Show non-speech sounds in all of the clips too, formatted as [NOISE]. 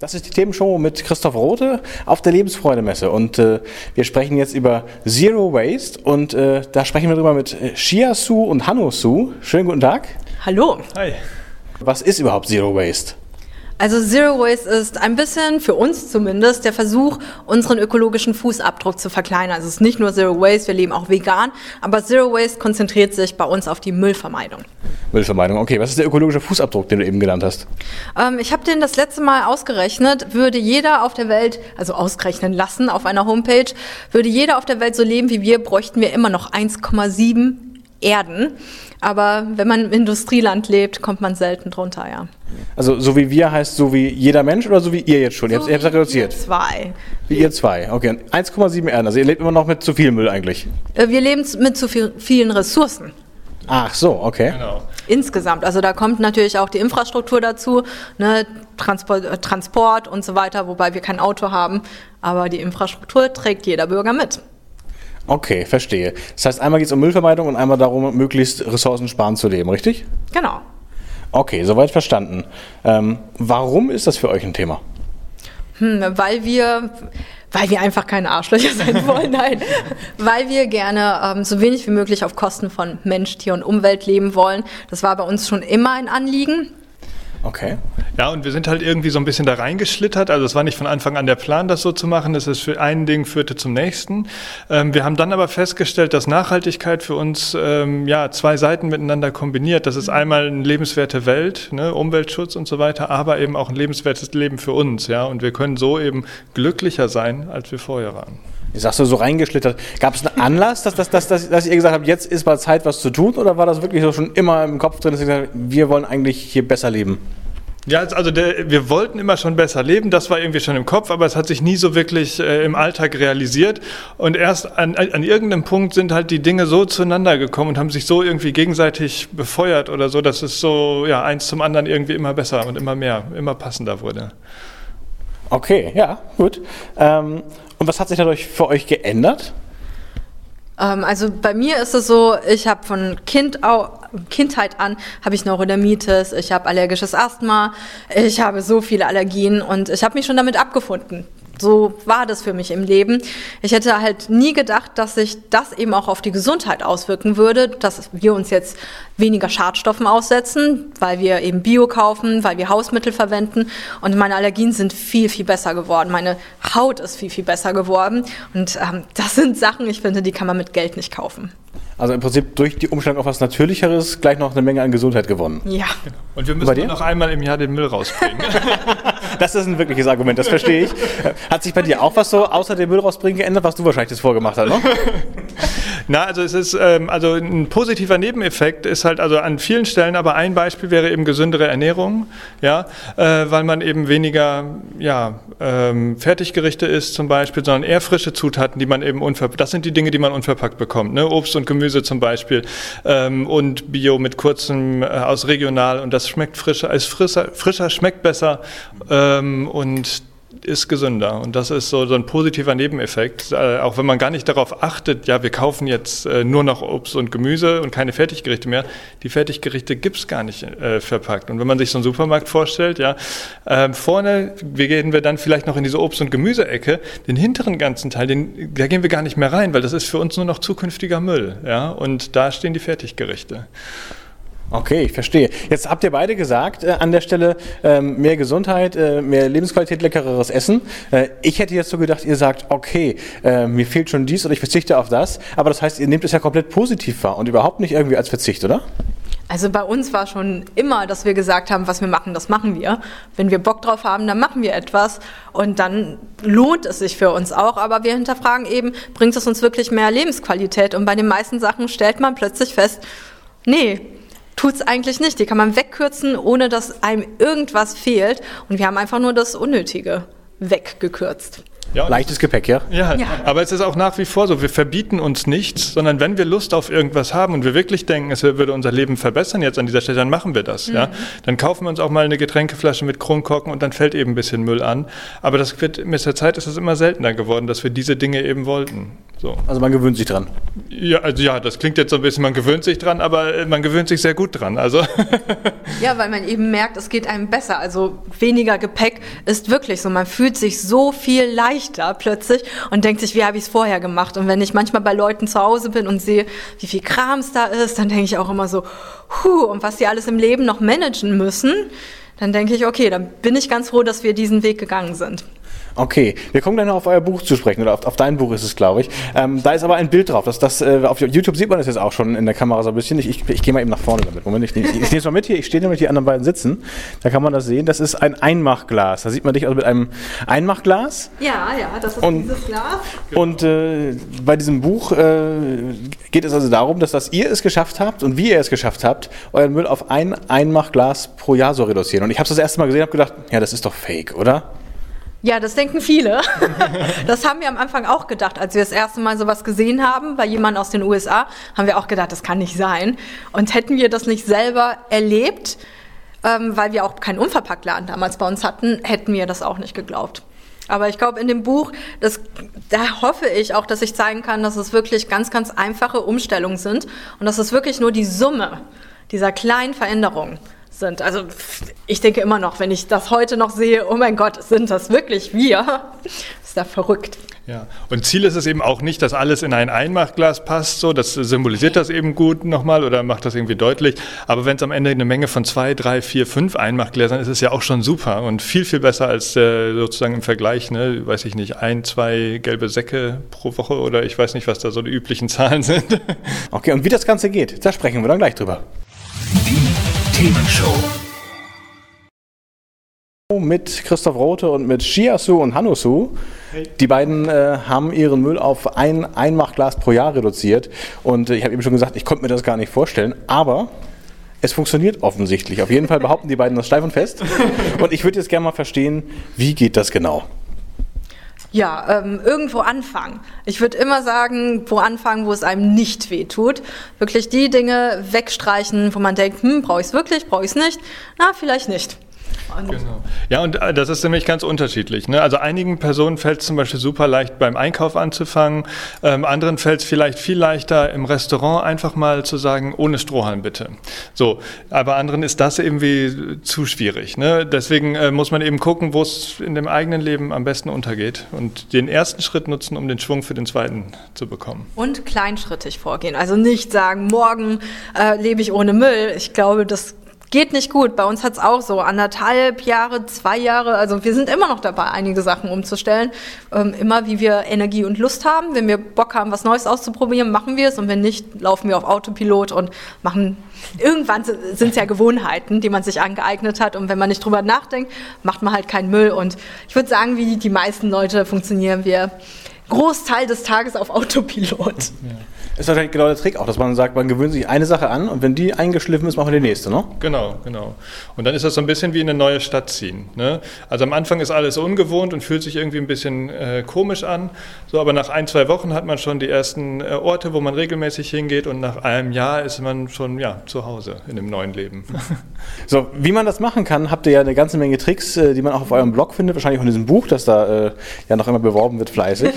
Das ist die Themenshow mit Christoph Rote auf der Lebensfreude-Messe. Und äh, wir sprechen jetzt über Zero Waste. Und äh, da sprechen wir drüber mit äh, Shia Su und Hanno Su. Schönen guten Tag. Hallo. Hi. Was ist überhaupt Zero Waste? Also Zero Waste ist ein bisschen, für uns zumindest, der Versuch, unseren ökologischen Fußabdruck zu verkleinern. Also es ist nicht nur Zero Waste, wir leben auch vegan, aber Zero Waste konzentriert sich bei uns auf die Müllvermeidung. Müllvermeidung, okay. Was ist der ökologische Fußabdruck, den du eben genannt hast? Ähm, ich habe den das letzte Mal ausgerechnet, würde jeder auf der Welt, also ausrechnen lassen auf einer Homepage, würde jeder auf der Welt so leben wie wir, bräuchten wir immer noch 1,7 Erden. Aber wenn man im Industrieland lebt, kommt man selten drunter, ja. Also so wie wir heißt so wie jeder Mensch oder so wie ihr jetzt schon? ihr habt es reduziert. Wir zwei. Wie ihr zwei, okay. 1,7 Erden. Also ihr lebt immer noch mit zu viel Müll eigentlich. Äh, Wir leben mit zu viel, vielen Ressourcen. Ach so, okay. Genau. Insgesamt. Also da kommt natürlich auch die Infrastruktur dazu, ne, Transport, äh, Transport und so weiter, wobei wir kein Auto haben. Aber die Infrastruktur trägt jeder Bürger mit. Okay, verstehe. Das heißt, einmal geht es um Müllvermeidung und einmal darum, möglichst ressourcensparend zu leben, richtig? Genau. Okay, soweit verstanden. Ähm, warum ist das für euch ein Thema? Hm, weil wir, weil wir einfach keine Arschlöcher sein [LAUGHS] wollen, nein. Weil wir gerne ähm, so wenig wie möglich auf Kosten von Mensch, Tier und Umwelt leben wollen. Das war bei uns schon immer ein Anliegen. Okay. Ja, und wir sind halt irgendwie so ein bisschen da reingeschlittert. Also es war nicht von Anfang an der Plan, das so zu machen. Das ist für ein Ding führte zum nächsten. Ähm, wir haben dann aber festgestellt, dass Nachhaltigkeit für uns ähm, ja zwei Seiten miteinander kombiniert. Das ist einmal eine lebenswerte Welt, ne, Umweltschutz und so weiter, aber eben auch ein lebenswertes Leben für uns. Ja, und wir können so eben glücklicher sein, als wir vorher waren. Ich sagst du so reingeschlittert. Gab es einen Anlass, dass, dass, dass, dass, dass ihr gesagt habt, jetzt ist mal Zeit, was zu tun? Oder war das wirklich so schon immer im Kopf drin, dass ihr gesagt habt, wir wollen eigentlich hier besser leben? Ja, also der, wir wollten immer schon besser leben, das war irgendwie schon im Kopf, aber es hat sich nie so wirklich äh, im Alltag realisiert. Und erst an, an irgendeinem Punkt sind halt die Dinge so zueinander gekommen und haben sich so irgendwie gegenseitig befeuert oder so, dass es so ja eins zum anderen irgendwie immer besser und immer mehr, immer passender wurde. Okay, ja, gut. Ähm, und was hat sich dadurch für euch geändert? Ähm, also bei mir ist es so, ich habe von kind au Kindheit an habe ich Neurodermitis, ich habe allergisches Asthma, ich habe so viele Allergien und ich habe mich schon damit abgefunden. So war das für mich im Leben. Ich hätte halt nie gedacht, dass sich das eben auch auf die Gesundheit auswirken würde, dass wir uns jetzt weniger Schadstoffen aussetzen, weil wir eben Bio kaufen, weil wir Hausmittel verwenden und meine Allergien sind viel, viel besser geworden. Meine Haut ist viel, viel besser geworden und ähm, das sind Sachen, ich finde, die kann man mit Geld nicht kaufen. Also im Prinzip durch die Umstellung auf was Natürlicheres gleich noch eine Menge an Gesundheit gewonnen. Ja. Und wir müssen noch einmal im Jahr den Müll rausbringen. [LAUGHS] Das ist ein wirkliches Argument, das verstehe ich. Hat sich bei dir auch was so außer dem Müll rausbringen geändert, was du wahrscheinlich das vorgemacht hast, ne? Na, also es ist ähm, also ein positiver Nebeneffekt ist halt also an vielen Stellen, aber ein Beispiel wäre eben gesündere Ernährung, ja, äh, weil man eben weniger ja ähm, Fertiggerichte isst zum Beispiel, sondern eher frische Zutaten, die man eben unverpackt. Das sind die Dinge, die man unverpackt bekommt, ne? Obst und Gemüse zum Beispiel ähm, und Bio mit kurzem äh, aus regional und das schmeckt frischer, ist frischer, frischer schmeckt besser ähm, und ist gesünder. Und das ist so, so ein positiver Nebeneffekt. Äh, auch wenn man gar nicht darauf achtet, ja, wir kaufen jetzt äh, nur noch Obst und Gemüse und keine Fertiggerichte mehr. Die Fertiggerichte gibt's gar nicht äh, verpackt. Und wenn man sich so einen Supermarkt vorstellt, ja, äh, vorne wir gehen wir dann vielleicht noch in diese Obst- und Gemüseecke, den hinteren ganzen Teil, den, da gehen wir gar nicht mehr rein, weil das ist für uns nur noch zukünftiger Müll. Ja? Und da stehen die Fertiggerichte. Okay, ich verstehe. Jetzt habt ihr beide gesagt, äh, an der Stelle ähm, mehr Gesundheit, äh, mehr Lebensqualität, leckereres Essen. Äh, ich hätte jetzt so gedacht, ihr sagt, okay, äh, mir fehlt schon dies oder ich verzichte auf das. Aber das heißt, ihr nehmt es ja komplett positiv wahr und überhaupt nicht irgendwie als Verzicht, oder? Also bei uns war schon immer, dass wir gesagt haben, was wir machen, das machen wir. Wenn wir Bock drauf haben, dann machen wir etwas und dann lohnt es sich für uns auch. Aber wir hinterfragen eben, bringt es uns wirklich mehr Lebensqualität? Und bei den meisten Sachen stellt man plötzlich fest, nee, tut's eigentlich nicht. Die kann man wegkürzen, ohne dass einem irgendwas fehlt. Und wir haben einfach nur das Unnötige weggekürzt. Ja, Leichtes Gepäck, ja? Ja, Ja. aber es ist auch nach wie vor so, wir verbieten uns nichts, sondern wenn wir Lust auf irgendwas haben und wir wirklich denken, es würde unser Leben verbessern jetzt an dieser Stelle, dann machen wir das. Ja? Dann kaufen wir uns auch mal eine Getränkeflasche mit Kronkorken und dann fällt eben ein bisschen Müll an. Aber das wird, mit der Zeit ist es immer seltener geworden, dass wir diese Dinge eben wollten. So. Also man gewöhnt sich dran. Ja, also ja, das klingt jetzt so ein bisschen, man gewöhnt sich dran, aber äh, man gewöhnt sich sehr gut dran. Also [LAUGHS] Ja, weil man eben merkt, es geht einem besser. Also weniger Gepäck ist wirklich so. Man fühlt sich so viel leichter plötzlich und denkt sich, wie habe ich es vorher gemacht? Und wenn ich manchmal bei Leuten zu Hause bin und sehe, wie viel Krams da ist, dann denke ich auch immer so, huh, und was die alles im Leben noch managen müssen, dann denke ich, okay, dann bin ich ganz froh, dass wir diesen Weg gegangen sind. Okay, wir kommen gleich noch auf euer Buch zu sprechen, oder auf, auf dein Buch ist es, glaube ich. Ähm, da ist aber ein Bild drauf. Das, das, äh, auf YouTube sieht man das jetzt auch schon in der Kamera so ein bisschen. Ich, ich, ich gehe mal eben nach vorne damit. Moment, ich, ich, ich nehme es mal mit hier. Ich stehe nämlich die anderen beiden sitzen. Da kann man das sehen. Das ist ein Einmachglas. Da sieht man dich also mit einem Einmachglas. Ja, ja, das ist Und- dieses Glas. Und äh, bei diesem Buch äh, geht es also darum, dass das ihr es geschafft habt und wie ihr es geschafft habt, euren Müll auf ein Einmachglas pro Jahr so reduzieren. Und ich habe das erste Mal gesehen und habe gedacht, ja, das ist doch fake, oder? Ja, das denken viele. [LAUGHS] Das haben wir am Anfang auch gedacht, als wir das erste Mal sowas gesehen haben, bei jemand aus den USA, haben wir auch gedacht, das kann nicht sein. Und hätten wir das nicht selber erlebt, ähm, weil wir auch keinen Unverpacktladen damals bei uns hatten, hätten wir das auch nicht geglaubt. Aber ich glaube, in dem Buch, das, da hoffe ich auch, dass ich zeigen kann, dass es wirklich ganz, ganz einfache Umstellungen sind und dass es wirklich nur die Summe dieser kleinen Veränderungen sind. Also ich denke immer noch, wenn ich das heute noch sehe, oh mein Gott, sind das wirklich wir? ist da verrückt. Ja, und Ziel ist es eben auch nicht, dass alles in ein Einmachglas passt, so, das symbolisiert das eben gut nochmal oder macht das irgendwie deutlich. Aber wenn es am Ende eine Menge von zwei, drei, vier, fünf Einmachgläsern ist, ist es ja auch schon super und viel, viel besser als äh, sozusagen im Vergleich, ne, weiß ich nicht, ein, zwei gelbe Säcke pro Woche oder ich weiß nicht, was da so die üblichen [LAUGHS] Zahlen sind. Okay, und wie das Ganze geht, da sprechen wir dann gleich drüber. Themenshow. Mit Christoph Rote und mit Shiasu und Hanusu. Die beiden äh, haben ihren Müll auf ein Einmachglas pro Jahr reduziert. Und äh, ich habe eben schon gesagt, ich konnte mir das gar nicht vorstellen. Aber es funktioniert offensichtlich. Auf jeden Fall behaupten die beiden das steif und fest. [LAUGHS] Und ich würde jetzt gerne mal verstehen, wie geht das genau? Ja, ähm, irgendwo anfangen. Ich würde immer sagen, wo anfangen, wo es einem nicht weh tut. Wirklich die Dinge wegstreichen, wo man denkt, hm, brauche ich es wirklich, brauche ich es nicht? Na, vielleicht nicht. Und Genau. Ja, und äh, das ist nämlich ganz unterschiedlich. Ne? Also einigen Personen fällt es zum Beispiel super leicht beim Einkauf anzufangen, ähm, anderen fällt es vielleicht viel leichter im Restaurant einfach mal zu sagen, ohne Strohhalm bitte. So, aber anderen ist das irgendwie zu schwierig. Ne? Deswegen äh, muss man eben gucken, wo es in dem eigenen Leben am besten untergeht und den ersten Schritt nutzen, um den Schwung für den zweiten zu bekommen. Und kleinschrittig vorgehen. Also nicht sagen, morgen äh, lebe ich ohne Müll. Ich glaube, das geht nicht gut. Bei uns hat es auch so anderthalb Jahre, zwei Jahre. Also wir sind immer noch dabei, einige Sachen umzustellen. Ähm, immer wie wir Energie und Lust haben. Wenn wir Bock haben, was Neues auszuprobieren, machen wir es. Und wenn nicht, laufen wir auf Autopilot und machen. Irgendwann sind es ja Gewohnheiten, die man sich angeeignet hat. Und wenn man nicht drüber nachdenkt, macht man halt keinen Müll. Und ich würde sagen, wie die meisten Leute funktionieren wir Großteil des Tages auf Autopilot. Ist wahrscheinlich genau der Trick auch, dass man sagt, man gewöhnt sich eine Sache an und wenn die eingeschliffen ist, machen wir die nächste, ne? Genau, genau. Und dann ist das so ein bisschen wie in eine neue Stadt ziehen. Ne? Also am Anfang ist alles ungewohnt und fühlt sich irgendwie ein bisschen äh, komisch an. So, aber nach ein, zwei Wochen hat man schon die ersten äh, Orte, wo man regelmäßig hingeht und nach einem Jahr ist man schon ja, zu Hause in dem neuen Leben. [LAUGHS] So, wie man das machen kann, habt ihr ja eine ganze Menge Tricks, äh, die man auch auf eurem Blog findet, wahrscheinlich auch in diesem Buch, das da äh, ja noch immer beworben wird, fleißig.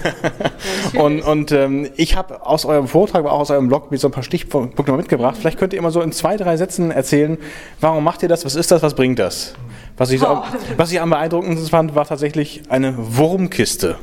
[LAUGHS] [LAUGHS] und und ähm, ich habe aus eurem Vortrag, aber auch aus eurem Blog, mir so ein paar Stichpunkte mitgebracht. Vielleicht könnt ihr immer so in zwei, drei Sätzen erzählen, warum macht ihr das, was ist das, was bringt das? Was ich, so, Oh. was ich am beeindruckendsten fand, war tatsächlich eine Wurmkiste.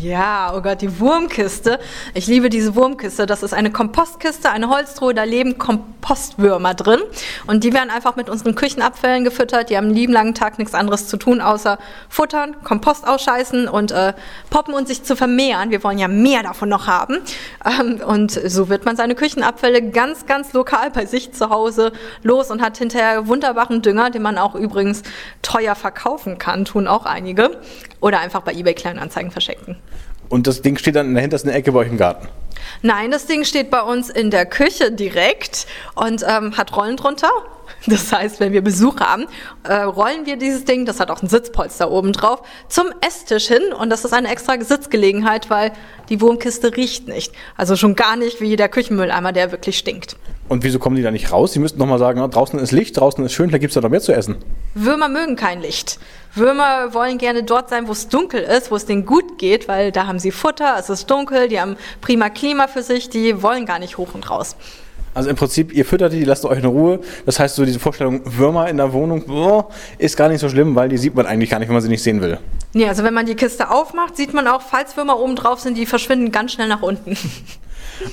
Ja, oh Gott, die Wurmkiste. Ich liebe diese Wurmkiste. Das ist eine Kompostkiste, eine Holztruhe, da leben Kompostwürmer drin. Und die werden einfach mit unseren Küchenabfällen gefüttert. Die haben einen lieben langen Tag nichts anderes zu tun, außer futtern, Kompost ausscheißen und äh, poppen und sich zu vermehren. Wir wollen ja mehr davon noch haben. Ähm, und so wird man seine Küchenabfälle ganz, ganz lokal bei sich zu Hause los und hat hinterher wunderbaren Dünger, den man auch übrigens teuer verkaufen kann, tun auch einige. Oder einfach bei eBay Kleinanzeigen verschenken. Und das Ding steht dann in der hintersten Ecke bei euch im Garten. Nein, das Ding steht bei uns in der Küche direkt und ähm, hat Rollen drunter. Das heißt, wenn wir Besuch haben, äh, rollen wir dieses Ding, das hat auch ein Sitzpolster oben drauf, zum Esstisch hin und das ist eine extra Sitzgelegenheit, weil die Wurmkiste riecht nicht. Also schon gar nicht wie der Küchenmülleimer, der wirklich stinkt. Und wieso kommen die da nicht raus? Sie müssten nochmal sagen, na, draußen ist Licht, draußen ist schön, da gibt es ja noch mehr zu essen. Würmer mögen kein Licht. Würmer wollen gerne dort sein, wo es dunkel ist, wo es denen gut geht, weil da haben sie Futter, es ist dunkel, die haben prima Klima für sich, die wollen gar nicht hoch und raus. Also im Prinzip, ihr füttert die, lasst euch in Ruhe. Das heißt, so diese Vorstellung, Würmer in der Wohnung, boah, ist gar nicht so schlimm, weil die sieht man eigentlich gar nicht, wenn man sie nicht sehen will. Nee, also wenn man die Kiste aufmacht, sieht man auch, falls Würmer oben drauf sind, die verschwinden ganz schnell nach unten.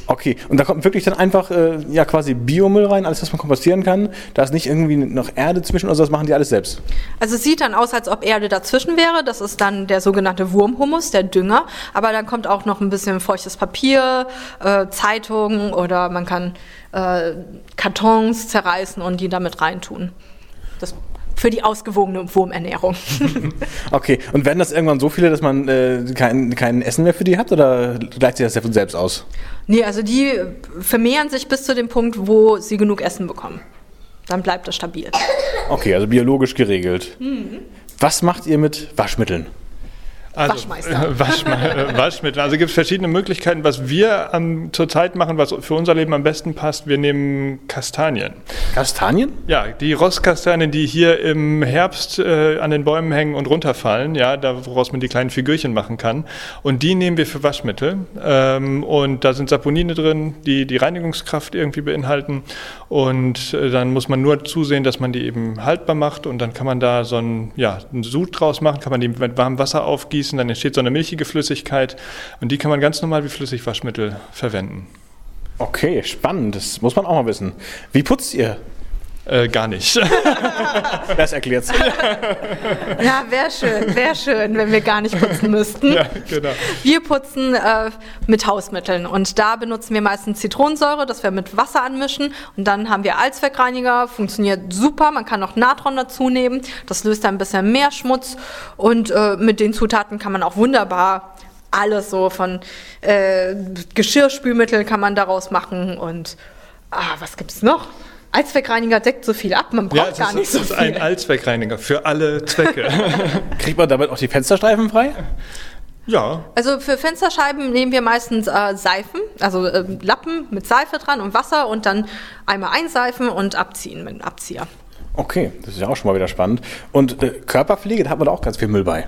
Okay, und da kommt wirklich dann einfach äh, ja quasi Biomüll rein, alles, was man kompostieren kann. Da ist nicht irgendwie noch Erde zwischen oder so, das machen die alles selbst. Also es sieht dann aus, als ob Erde dazwischen wäre. Das ist dann der sogenannte Wurmhumus, der Dünger. Aber dann kommt auch noch ein bisschen feuchtes Papier, äh, Zeitungen oder man kann äh, Kartons zerreißen und die damit reintun. Das für die ausgewogene Wurmernährung. [LAUGHS] okay, und werden das irgendwann so viele, dass man äh, kein, kein Essen mehr für die hat oder gleicht sich das ja von selbst aus? Nee, also die vermehren sich bis zu dem Punkt, wo sie genug Essen bekommen. Dann bleibt das stabil. Okay, also biologisch geregelt. Mhm. Was macht ihr mit Waschmitteln? Also, Waschmeister. Waschma Waschmittel. Also gibt es verschiedene Möglichkeiten. Was wir ähm, zurzeit machen, was für unser Leben am besten passt, wir nehmen Kastanien. Kastanien? Ja, die Rostkastanien, die hier im Herbst äh, an den Bäumen hängen und runterfallen, ja, da, woraus man die kleinen Figürchen machen kann. Und die nehmen wir für Waschmittel. Ähm, und da sind Saponine drin, die die Reinigungskraft irgendwie beinhalten. Und äh, dann muss man nur zusehen, dass man die eben haltbar macht. Und dann kann man da so ein, ja, einen Sud draus machen, kann man die mit warmem Wasser aufgießen gießen, dann entsteht so eine milchige Flüssigkeit und die kann man ganz normal wie Flüssigwaschmittel verwenden. Okay, spannend. Das muss man auch mal wissen. Wie putzt ihr? Äh, gar nicht. [LAUGHS] das erklärt's. Ja, wäre schön, wäre schön, wenn wir gar nicht putzen müssten. Ja, genau. Wir putzen äh, mit Hausmitteln und da benutzen wir meistens Zitronensäure, das wir mit Wasser anmischen und dann haben wir Allzweckreiniger, funktioniert super, man kann noch Natron dazu nehmen, das löst dann ein bisschen mehr Schmutz und äh, mit den Zutaten kann man auch wunderbar alles so von äh, Geschirrspülmittel kann man daraus machen und ah, was gibt's noch? Allzweckreiniger deckt so viel ab, man braucht ja, gar nicht ist, so ist viel. ein Allzweckreiniger für alle Zwecke. [LAUGHS] Kriegt man damit auch die Fensterstreifen frei? ja. Also für Fensterscheiben nehmen wir meistens äh, Seifen, also äh, Lappen mit Seife dran und Wasser und dann einmal einseifen und abziehen mit einem Abzieher. Okay, das ist ja auch schon mal wieder spannend. Und äh, Körperpflege, da hat man auch ganz viel Müll bei.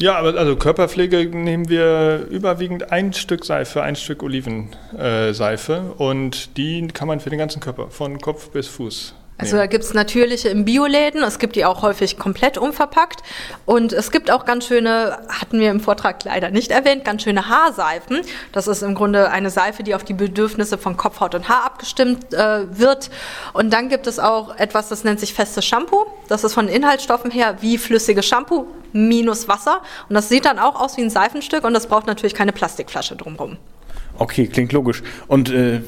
Ja, aber also Körperpflege nehmen wir überwiegend ein Stück Seife, ein Stück Olivenseife und die kann man für den ganzen Körper, von Kopf bis Fuß. Also da gibt es natürliche im Bioläden, es gibt die auch häufig komplett unverpackt und es gibt auch ganz schöne, hatten wir im Vortrag leider nicht erwähnt, ganz schöne Haarseifen. Das ist im Grunde eine Seife, die auf die Bedürfnisse von Kopf, Haut und Haar abgestimmt äh, wird. Und dann gibt es auch etwas, das nennt sich festes Shampoo. Das ist von Inhaltsstoffen her wie flüssiges Shampoo minus Wasser und das sieht dann auch aus wie ein Seifenstück und das braucht natürlich keine Plastikflasche drumherum. Okay, klingt logisch. Und äh,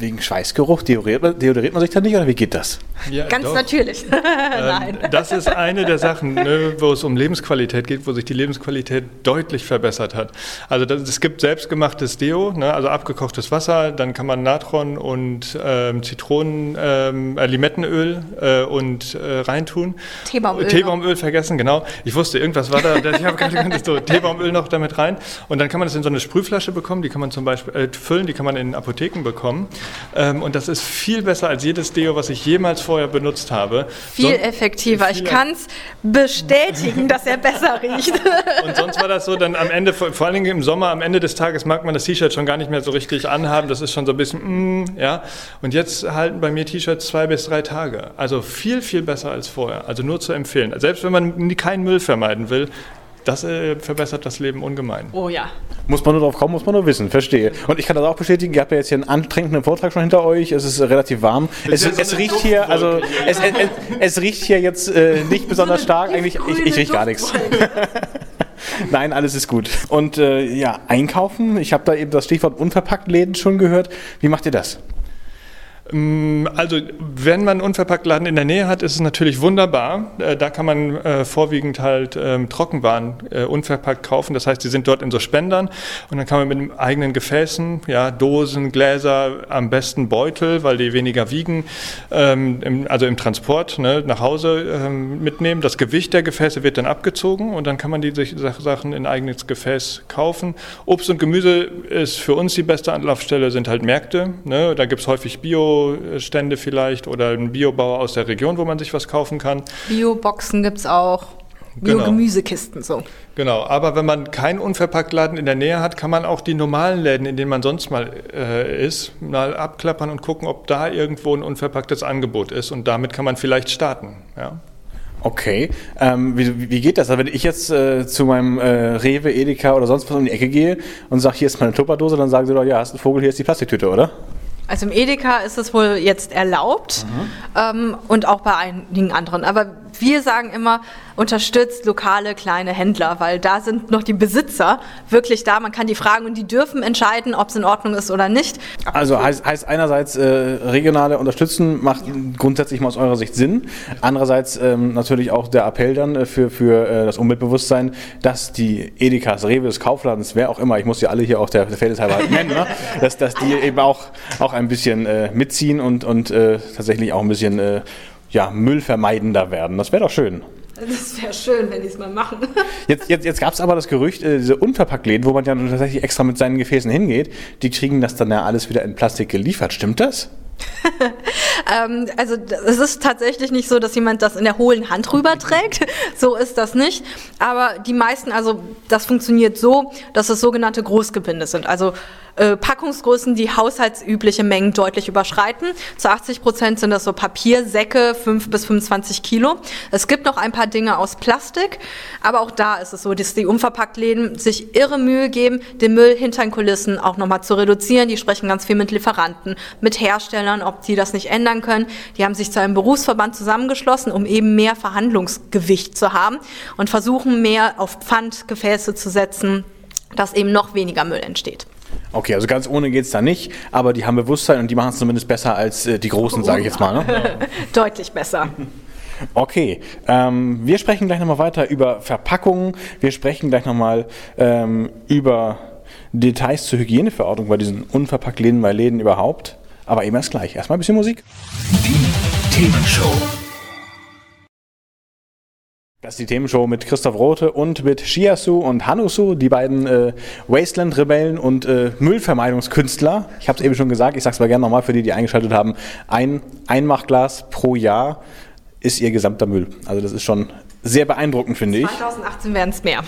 wegen Schweißgeruch deodoriert, deodoriert man sich dann nicht oder wie geht das? Ja, Ganz doch. natürlich. [LAUGHS] Nein. Ähm, das ist eine der Sachen, ne, wo es um Lebensqualität geht, wo sich die Lebensqualität deutlich verbessert hat. Also das, es gibt selbstgemachtes Deo, ne, also abgekochtes Wasser, dann kann man Natron und ähm, Zitronen, ähm, äh, Limettenöl äh, und äh, reintun. Teebaumöl Teebaumöl vergessen, genau. Ich wusste, irgendwas war da. Ich habe gerade so Teebaumöl noch damit rein. Und dann kann man das in so eine Sprühflasche bekommen, die kann man zum Beispiel äh, füllen, die kann man in Apotheken bekommen. Ähm, und das ist viel besser als jedes Deo, was ich jemals vorher benutzt habe. Viel Son- effektiver. Ich kann es bestätigen, dass er besser riecht. [LAUGHS] Und sonst war das so, dann am Ende, vor vor allen Dingen im Sommer, am Ende des Tages mag man das T-Shirt schon gar nicht mehr so richtig anhaben. Das ist schon so ein bisschen, mm, ja. Und jetzt halten bei mir T-Shirts zwei bis drei Tage. Also viel, viel besser als vorher. Also nur zu empfehlen. Selbst wenn man keinen Müll vermeiden will, das äh, verbessert das Leben ungemein. Oh ja. Muss man nur drauf kommen, muss man nur wissen, verstehe. Und ich kann das auch bestätigen, ihr habt ja jetzt hier einen anstrengenden Vortrag schon hinter euch, es ist relativ warm. Es, ja so es riecht hier, also es, es, es, es riecht hier jetzt äh, nicht besonders stark, eigentlich, ich, ich riech gar nichts. [LAUGHS] Nein, alles ist gut. Und äh, ja, einkaufen, ich habe da eben das Stichwort unverpackt Läden schon gehört. Wie macht ihr das? Mm, also, wenn man einen Unverpacktladen in der Nähe hat, ist es natürlich wunderbar. Äh, da kann man äh, vorwiegend halt ähm, Trockenwaren äh, unverpackt kaufen. Das heißt, die sind dort in so Spendern und dann kann man mit eigenen Gefäßen, ja, Dosen, Gläser, am besten Beutel, weil die weniger wiegen, ähm, also im Transport ne, nach Hause ähm, mitnehmen. Das Gewicht der Gefäße wird dann abgezogen und dann kann man die Sachen in eigenes Gefäß kaufen. Obst und Gemüse ist für uns die beste Anlaufstelle, sind halt Märkte. Ne? Da gibt es häufig Bio- Biostände vielleicht oder ein Biobauer aus der Region, wo man sich was kaufen kann. Bioboxen gibt es auch. Bio-Gemüsekisten so. Genau, aber wenn man keinen Unverpacktladen in der Nähe hat, kann man auch die normalen Läden, in denen man sonst mal äh, ist, mal abklappern und gucken, ob da irgendwo ein unverpacktes Angebot ist und damit kann man vielleicht starten. Ja. Okay, ähm, wie, wie, geht das? Also wenn ich jetzt äh, zu meinem äh, Rewe, Edeka oder sonst was um die Ecke gehe und sage, hier ist meine Tupperdose, dann sagen sie doch, ja, hast einen Vogel, hier ist die Plastiktüte, oder? Also im Edeka ist es wohl jetzt erlaubt mhm. ähm, und auch bei einigen anderen. Aber wir sagen immer, unterstützt lokale kleine Händler, weil da sind noch die Besitzer wirklich da. Man kann die fragen und die dürfen entscheiden, ob es in Ordnung ist oder nicht. Also heißt, heißt einerseits äh, regionale Unterstützen macht ja. grundsätzlich mal aus eurer Sicht Sinn. Andererseits ähm, natürlich auch der Appell dann äh, für, für äh, das Umweltbewusstsein, dass die Edekas, Rewe, Kaufladens, wer auch immer, ich muss die alle hier auch der, der Fairness halber [LAUGHS] nennen, ne? dass, dass die eben auch, auch ein bisschen äh, mitziehen und, und äh, tatsächlich auch ein bisschen äh, ja, müllvermeidender werden. Das wäre doch schön. Das wäre schön, wenn die es mal machen. [LAUGHS] Jetzt, jetzt, jetzt gab es aber das Gerücht, äh, diese Unverpacktläden, wo man ja tatsächlich extra mit seinen Gefäßen hingeht, die kriegen das dann ja alles wieder in Plastik geliefert. Stimmt das? [LAUGHS] ähm, also es ist tatsächlich nicht so, dass jemand das in der hohlen Hand rüberträgt. [LAUGHS] so ist das nicht. Aber die meisten, also das funktioniert so, dass es sogenannte Großgebinde sind. Also äh, Packungsgrößen, die haushaltsübliche Mengen deutlich überschreiten. Zu 80 Prozent sind das so Papiersäcke, 5 bis 25 Kilo. Es gibt noch ein paar Dinge aus Plastik, aber auch da ist es so, dass die Unverpacktläden sich irre Mühe geben, den Müll hinter den Kulissen auch nochmal zu reduzieren. Die sprechen ganz viel mit Lieferanten, mit Herstellern, ob die das nicht ändern können. Die haben sich zu einem Berufsverband zusammengeschlossen, um eben mehr Verhandlungsgewicht zu haben und versuchen mehr auf Pfandgefäße zu setzen, dass eben noch weniger Müll entsteht. Okay, also ganz ohne geht es da nicht, aber die haben Bewusstsein und die machen es zumindest besser als äh, die Großen, sage ich jetzt mal. Ne? [LAUGHS] Deutlich besser. [LAUGHS] Okay, ähm, wir sprechen gleich nochmal weiter über Verpackungen. Wir sprechen gleich nochmal ähm, über Details zur Hygieneverordnung bei diesen unverpackt Läden bei Läden überhaupt. Aber eben erst gleich. Erstmal ein bisschen Musik. Die Themenshow. Das ist die Themenshow mit Christoph Rote und mit Shiasu und Hanusu, die beiden äh, Wasteland-Rebellen und äh, Müllvermeidungskünstler. Ich habe es eben schon gesagt, ich sage es aber gerne nochmal für die, die eingeschaltet haben. Ein Einmachglas pro Jahr ist ihr gesamter Müll. Also das ist schon sehr beeindruckend, finde ich. 2018 werden es mehr.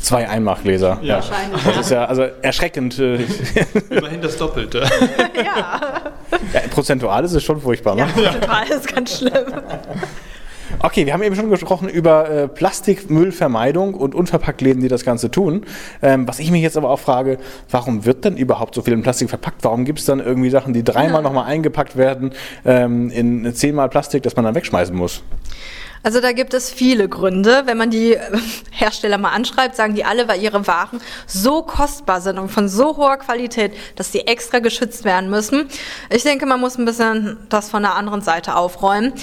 Zwei Einmachgläser. Ja, wahrscheinlich. Das ist ja also erschreckend. Äh, [LAUGHS] Immerhin das Doppelte. [LAUGHS] ja. ja. Prozentual ist es schon furchtbar. Ne? Ja, prozentual ist ganz schlimm. Okay, wir haben eben schon gesprochen über äh, Plastikmüllvermeidung und Unverpacktläden, die das Ganze tun. Ähm, was ich mich jetzt aber auch frage, warum wird denn überhaupt so viel in Plastik verpackt? Warum gibt es dann irgendwie Sachen, die dreimal ja. nochmal eingepackt werden ähm, in zehnmal Plastik, das man dann wegschmeißen muss? Also da gibt es viele Gründe. Wenn man die Hersteller mal anschreibt, sagen die alle, weil ihre Waren so kostbar sind und von so hoher Qualität, dass sie extra geschützt werden müssen. Ich denke, man muss ein bisschen das von der anderen Seite aufräumen.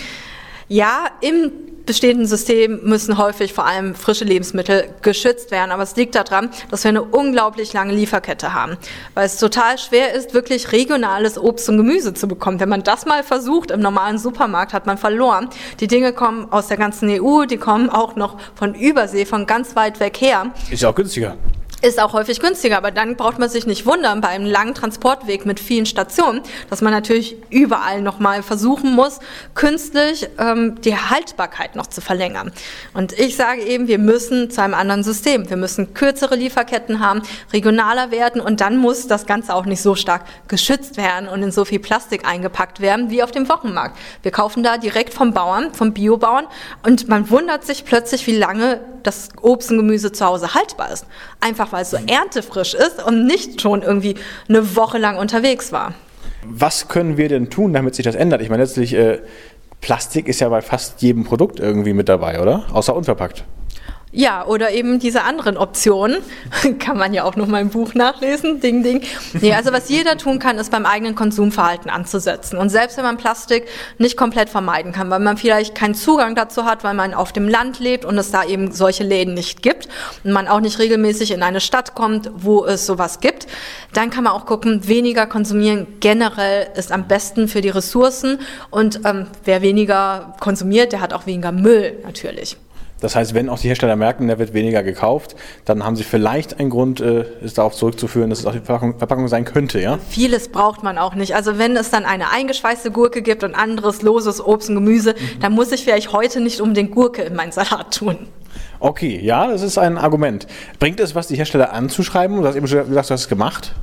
Ja, im bestehenden System müssen häufig vor allem frische Lebensmittel geschützt werden. Aber es liegt daran, dass wir eine unglaublich lange Lieferkette haben. Weil es total schwer ist, wirklich regionales Obst und Gemüse zu bekommen. Wenn man das mal versucht im normalen Supermarkt, hat man verloren. Die Dinge kommen aus der ganzen EU, die kommen auch noch von Übersee, von ganz weit weg her. Ist ja auch günstiger ist auch häufig günstiger, aber dann braucht man sich nicht wundern bei einem langen Transportweg mit vielen Stationen, dass man natürlich überall nochmal versuchen muss, künstlich ähm, die Haltbarkeit noch zu verlängern. Und ich sage eben, wir müssen zu einem anderen System. Wir müssen kürzere Lieferketten haben, regionaler werden und dann muss das Ganze auch nicht so stark geschützt werden und in so viel Plastik eingepackt werden wie auf dem Wochenmarkt. Wir kaufen da direkt vom Bauern, vom Biobauern und man wundert sich plötzlich, wie lange das Obst und Gemüse zu Hause haltbar ist. Einfach weil es so erntefrisch ist und nicht schon irgendwie eine Woche lang unterwegs war. Was können wir denn tun, damit sich das ändert? Ich meine, letztlich, äh, Plastik ist ja bei fast jedem Produkt irgendwie mit dabei, oder? Außer unverpackt. Ja, oder eben diese anderen Optionen. [LAUGHS] kann man ja auch noch mal im Buch nachlesen. Ding, ding. Nee, also was jeder tun kann, ist beim eigenen Konsumverhalten anzusetzen. Und selbst wenn man Plastik nicht komplett vermeiden kann, weil man vielleicht keinen Zugang dazu hat, weil man auf dem Land lebt und es da eben solche Läden nicht gibt und man auch nicht regelmäßig in eine Stadt kommt, wo es sowas gibt, dann kann man auch gucken, weniger konsumieren generell ist am besten für die Ressourcen und ähm, wer weniger konsumiert, der hat auch weniger Müll natürlich. Das heißt, wenn auch die Hersteller merken, da wird weniger gekauft, dann haben sie vielleicht einen Grund, äh, es darauf zurückzuführen, dass es auch die Verpackung, Verpackung, sein könnte, ja? Vieles braucht man auch nicht. Also wenn es dann eine eingeschweißte Gurke gibt und anderes loses Obst und Gemüse, mhm. dann muss ich vielleicht heute nicht unbedingt Gurke in meinen Salat tun. Okay, ja, das ist ein Argument. Bringt es was, die Hersteller anzuschreiben? Du hast eben schon gesagt, du hast es gemacht.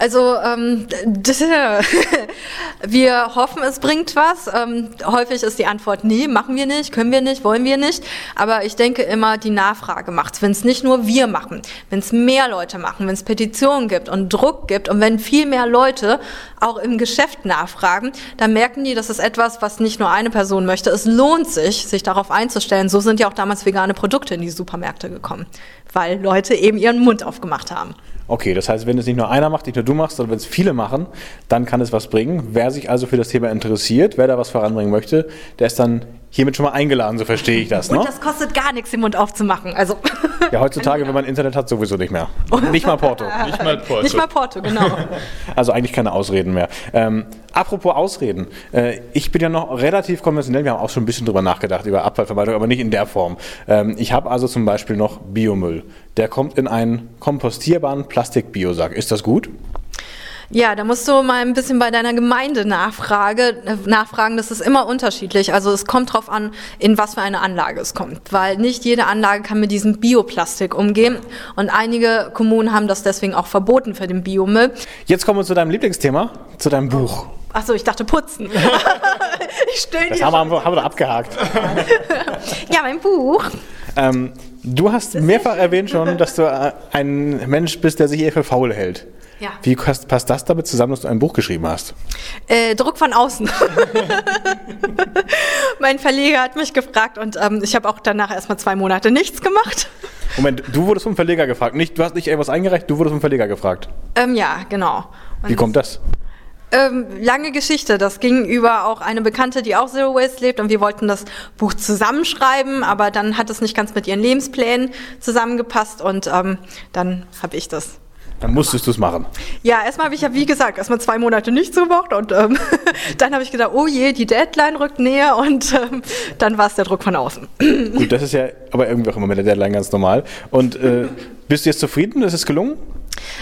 Also ähm, [LAUGHS] wir hoffen, es bringt was. Ähm, häufig ist die Antwort nee, machen wir nicht, können wir nicht, wollen wir nicht. Aber ich denke immer, die Nachfrage macht's. Wenn es nicht nur wir machen, wenn es mehr Leute machen, wenn es Petitionen gibt und Druck gibt und wenn viel mehr Leute auch im Geschäft nachfragen, dann merken die, das ist etwas, was nicht nur eine Person möchte. Es lohnt sich, sich darauf einzustellen. So sind ja auch damals vegane Produkte in die Supermärkte gekommen, weil Leute eben ihren Mund aufgemacht haben. Okay, das heißt, wenn es nicht nur einer macht, nicht nur du machst, sondern wenn es viele machen, dann kann es was bringen. Wer sich also für das Thema interessiert, wer da was voranbringen möchte, der ist dann hiermit schon mal eingeladen, so verstehe ich das. Ne? Und das kostet gar nichts, den Mund aufzumachen. Also ja, heutzutage, wenn man Internet hat, sowieso nicht mehr. [LAUGHS] Nicht mal Porto. nicht mal Porto. Nicht mal Porto, genau. [LAUGHS] Also eigentlich keine Ausreden mehr. Ähm, apropos Ausreden. Äh, ich bin ja noch relativ konventionell, wir haben auch schon ein bisschen drüber nachgedacht, über Abfallvermeidung, aber nicht in der Form. Ähm, ich habe also zum Beispiel noch Biomüll. Der kommt in einen kompostierbaren Plastikbiosack. Ist das gut? Ja, da musst du mal ein bisschen bei deiner Gemeinde nachfrage, nachfragen. Das ist immer unterschiedlich. Also es kommt drauf an, in was für eine Anlage es kommt. Weil nicht jede Anlage kann mit diesem Bioplastik umgehen. Und einige Kommunen haben das deswegen auch verboten für den Biomüll. Jetzt kommen wir zu deinem Lieblingsthema, zu deinem Buch. Achso, ich dachte putzen. [LAUGHS] ich stöhne Das haben wir, haben wir abgehakt. [LAUGHS] ja, mein Buch. Ähm, du hast mehrfach erwähnt schon, dass du ein Mensch bist, der sich eher für faul hält. Ja. Wie passt, das damit zusammen, dass du ein Buch geschrieben hast? Äh, Druck von außen. [LAUGHS] mein Verleger hat mich gefragt und ähm, ich habe auch danach erstmal zwei Monate nichts gemacht. Moment, du wurdest vom Verleger gefragt. Nicht, du hast nicht irgendwas eingereicht, du wurdest vom Verleger gefragt. Ähm, ja, genau. Und Wie kommt das? Ähm, lange Geschichte. Das ging über auch eine Bekannte, die auch Zero Waste lebt und wir wollten das Buch zusammenschreiben, aber dann hat es nicht ganz mit ihren Lebensplänen zusammengepasst und ähm, dann habe ich das dann musstest du es machen. Ja, erstmal habe ich ja, wie gesagt, erstmal zwei Monate nichts gemacht und ähm, [LAUGHS] dann habe ich gedacht, oh je, die Deadline rückt näher und ähm, dann war es der Druck von außen. Gut, das ist ja aber irgendwie auch immer mit der Deadline ganz normal. Und äh, bist du jetzt zufrieden? Ist es gelungen?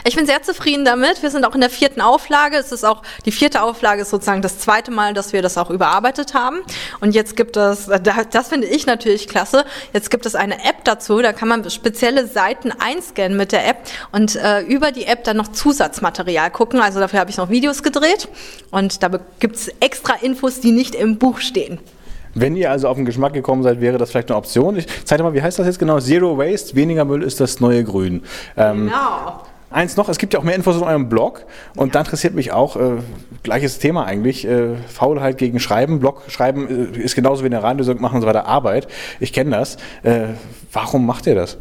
Ich bin sehr zufrieden damit. Wir sind auch in der vierten Auflage. Es ist auch, die vierte Auflage ist sozusagen das zweite Mal, dass wir das auch überarbeitet haben. Und jetzt gibt es, das finde ich natürlich klasse, jetzt gibt es eine App dazu, da kann man spezielle Seiten einscannen mit der App und äh, über die App dann noch Zusatzmaterial gucken. Also dafür habe ich noch Videos gedreht und da gibt es extra Infos, die nicht im Buch stehen. Wenn ihr also auf den Geschmack gekommen seid, wäre das vielleicht eine Option. Ich zeige mal, wie heißt das jetzt genau? Zero Waste, weniger Müll ist das neue Grün. Ähm, genau. Eins noch, es gibt ja auch mehr Infos auf eurem Blog und ja. da interessiert mich auch, äh, gleiches Thema eigentlich, äh, Faulheit gegen Schreiben. Blog schreiben äh, ist genauso wie eine Radiosendung machen und so weiter Arbeit. Ich kenne das. Äh, warum macht ihr das?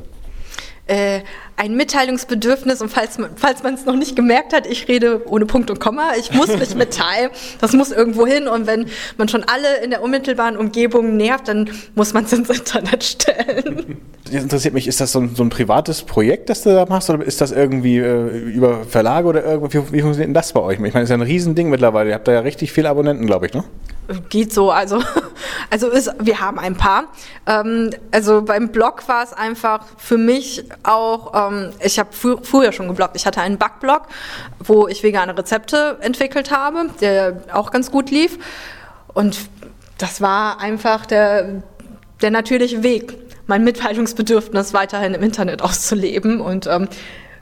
Äh, ein Mitteilungsbedürfnis und falls man falls man es noch nicht gemerkt hat, ich rede ohne Punkt und Komma. Ich muss mich [LAUGHS] mitteilen. Das muss irgendwo hin und wenn man schon alle in der unmittelbaren Umgebung nervt, dann muss man es ins Internet stellen. [LAUGHS] Jetzt interessiert mich, ist das so ein, so ein, privates Projekt, das du da machst oder ist das irgendwie äh, über Verlage oder irgendwie, wie, funktioniert denn das bei euch? Ich meine, das ist ja ein Riesending mittlerweile. Ihr habt da ja richtig viele Abonnenten, glaube ich, ne? Geht so, also, [LAUGHS] also ist, wir haben ein paar. Ähm, also beim Blog war es einfach für mich auch, ähm, ich habe frü früher schon gebloggt. Ich hatte einen Backblog, wo ich vegane Rezepte entwickelt habe, der auch ganz gut lief. Und das war einfach der, der natürliche Weg, mein Mitteilungsbedürfnis weiterhin im Internet auszuleben. Und ähm,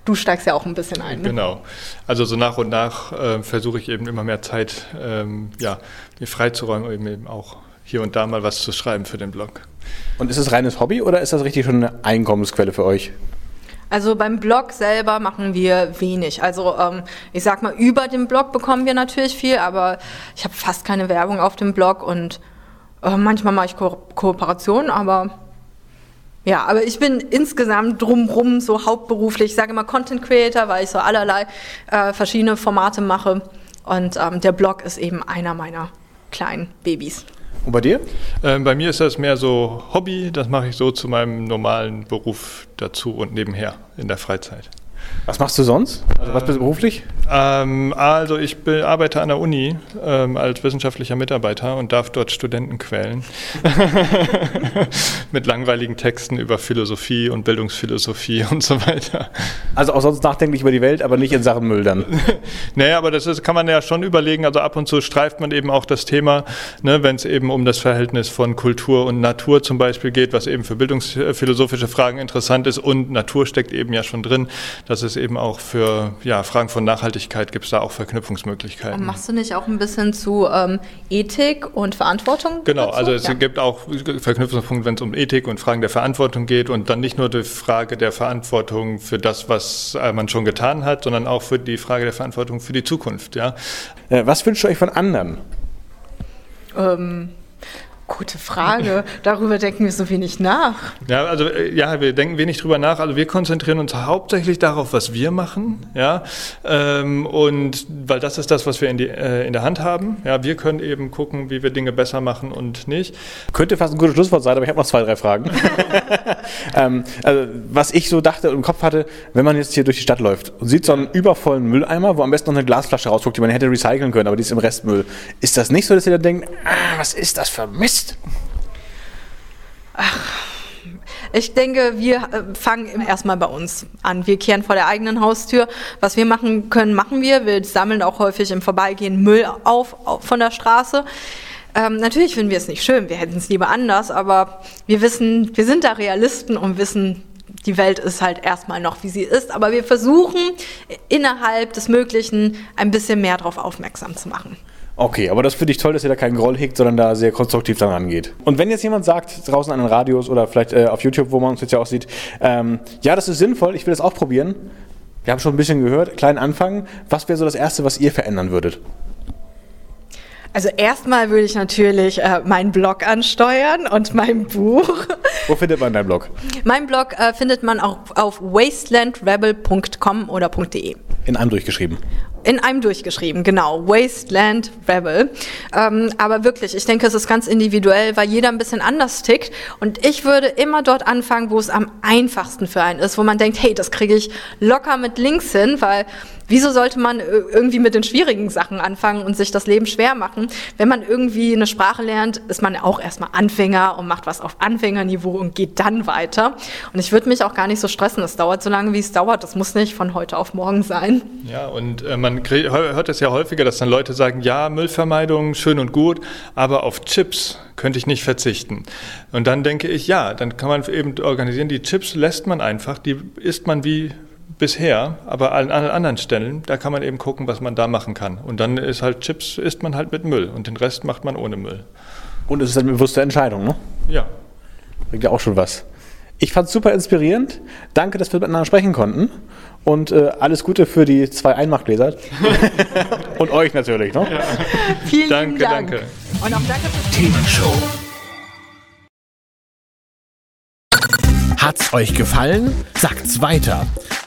du steigst ja auch ein bisschen ein. Ne? Genau. Also so nach und nach äh, versuche ich eben immer mehr Zeit, ähm, ja, mir freizuräumen, um eben auch hier und da mal was zu schreiben für den Blog. Und ist es reines Hobby oder ist das richtig schon eine Einkommensquelle für euch? Also beim Blog selber machen wir wenig. Also ähm, ich sag mal, über den Blog bekommen wir natürlich viel, aber ich habe fast keine Werbung auf dem Blog und äh, manchmal mache ich Ko Kooperationen, aber Ja, aber ich bin insgesamt drumrum so hauptberuflich, ich sage immer Content Creator, weil ich so allerlei äh, verschiedene Formate mache. Und ähm, der Blog ist eben einer meiner kleinen Babys. Und bei dir? Ähm, bei mir ist das mehr so Hobby, das mache ich so zu meinem normalen Beruf dazu und nebenher in der Freizeit. Was machst du sonst? Also was bist du beruflich? Ähm, also ich arbeite an der Uni ähm, als wissenschaftlicher Mitarbeiter und darf dort Studenten quälen. [LAUGHS] Mit langweiligen Texten über Philosophie und Bildungsphilosophie und so weiter. Also auch sonst nachdenklich über die Welt, aber nicht in Sachen Müll dann. [LAUGHS] naja, aber das ist, kann man ja schon überlegen. Also ab und zu streift man eben auch das Thema, ne, wenn es eben um das Verhältnis von Kultur und Natur zum Beispiel geht, was eben für bildungsphilosophische Fragen interessant ist und Natur steckt eben ja schon drin. Das ist eben auch für ja, Fragen von Nachhaltigkeit gibt es da auch Verknüpfungsmöglichkeiten. Und machst du nicht auch ein bisschen zu ähm, Ethik und Verantwortung? Genau, dazu? also es Ja. gibt auch Verknüpfungspunkte, wenn es um Ethik und Fragen der Verantwortung geht und dann nicht nur die Frage der Verantwortung für das, was äh, man schon getan hat, sondern auch für die Frage der Verantwortung für die Zukunft. Ja? Äh, was wünscht ihr euch von anderen? Ähm, gute Frage. Darüber denken wir so wenig nach. Ja, also äh, ja, wir denken wenig drüber nach. Also wir konzentrieren uns hauptsächlich darauf, was wir machen, ja, ähm, und weil das ist das, was wir in, die, äh, in der Hand haben. Ja, wir können eben gucken, wie wir Dinge besser machen und nicht. Könnte fast ein gutes Schlusswort sein, aber ich habe noch zwei, drei Fragen. [LAUGHS] ähm, also, was ich so dachte und im Kopf hatte, wenn man jetzt hier durch die Stadt läuft und sieht so einen übervollen Mülleimer, wo am besten noch eine Glasflasche rausguckt, die man hätte recyceln können, aber die ist im Restmüll. Ist das nicht so, dass ihr dann denkt, ah, was ist das für Mist? Ich denke, wir äh, fangen erstmal bei uns an. Wir kehren vor der eigenen Haustür. Was wir machen können, machen wir. Wir sammeln auch häufig im Vorbeigehen Müll auf, auf von der Straße. Ähm, natürlich finden wir es nicht schön, wir hätten es lieber anders, aber wir wissen, wir sind da Realisten und wissen, die Welt ist halt erstmal noch, wie sie ist. Aber wir versuchen innerhalb des Möglichen ein bisschen mehr darauf aufmerksam zu machen. Okay, aber das finde ich toll, dass ihr da keinen Groll hegt, sondern da sehr konstruktiv dran rangeht. Und wenn jetzt jemand sagt, draußen an den Radios oder vielleicht äh, auf YouTube, wo man uns jetzt ja auch sieht, ähm, ja, das ist sinnvoll, ich will das auch probieren. Wir haben schon ein bisschen gehört, kleinen Anfang. Was wäre so das Erste, was ihr verändern würdet? Also erstmal würde ich natürlich äh, meinen Blog ansteuern und mein Buch. Wo findet man deinen Blog? Mein Blog äh, findet man auch auf wastelandrebel.com oder .de. In einem durchgeschrieben. In einem durchgeschrieben, genau. Wasteland Rebel. Ähm, aber wirklich, ich denke, es ist ganz individuell, weil jeder ein bisschen anders tickt. Und ich würde immer dort anfangen, wo es am einfachsten für einen ist, wo man denkt, hey, das kriege ich locker mit links hin, weil wieso sollte man äh, irgendwie mit den schwierigen Sachen anfangen und sich das Leben schwer machen? Wenn man irgendwie eine Sprache lernt, ist man auch erstmal Anfänger und macht was auf Anfängerniveau und geht dann weiter. Und ich würde mich auch gar nicht so stressen. Es dauert so lange, wie es dauert. Das muss nicht von heute auf morgen sein. Ja, und äh, man hört es ja häufiger, dass dann Leute sagen, ja, Müllvermeidung, schön und gut, aber auf Chips könnte ich nicht verzichten. Und dann denke ich, ja, dann kann man eben organisieren, die Chips lässt man einfach, die isst man wie bisher, aber an allen anderen Stellen, da kann man eben gucken, was man da machen kann. Und dann ist halt Chips, isst man halt mit Müll und den Rest macht man ohne Müll. Und es ist eine bewusste Entscheidung, ne? Ja. Bringt ja auch schon was. Ich fand es super inspirierend. Danke, dass wir miteinander sprechen konnten. Und äh, alles Gute für die zwei Einmachgläser. [LAUGHS] Und euch natürlich, ne? Vielen Danke, Dank. danke. Und auch danke fürs Themenshow. Hat's euch gefallen? Sagt's weiter.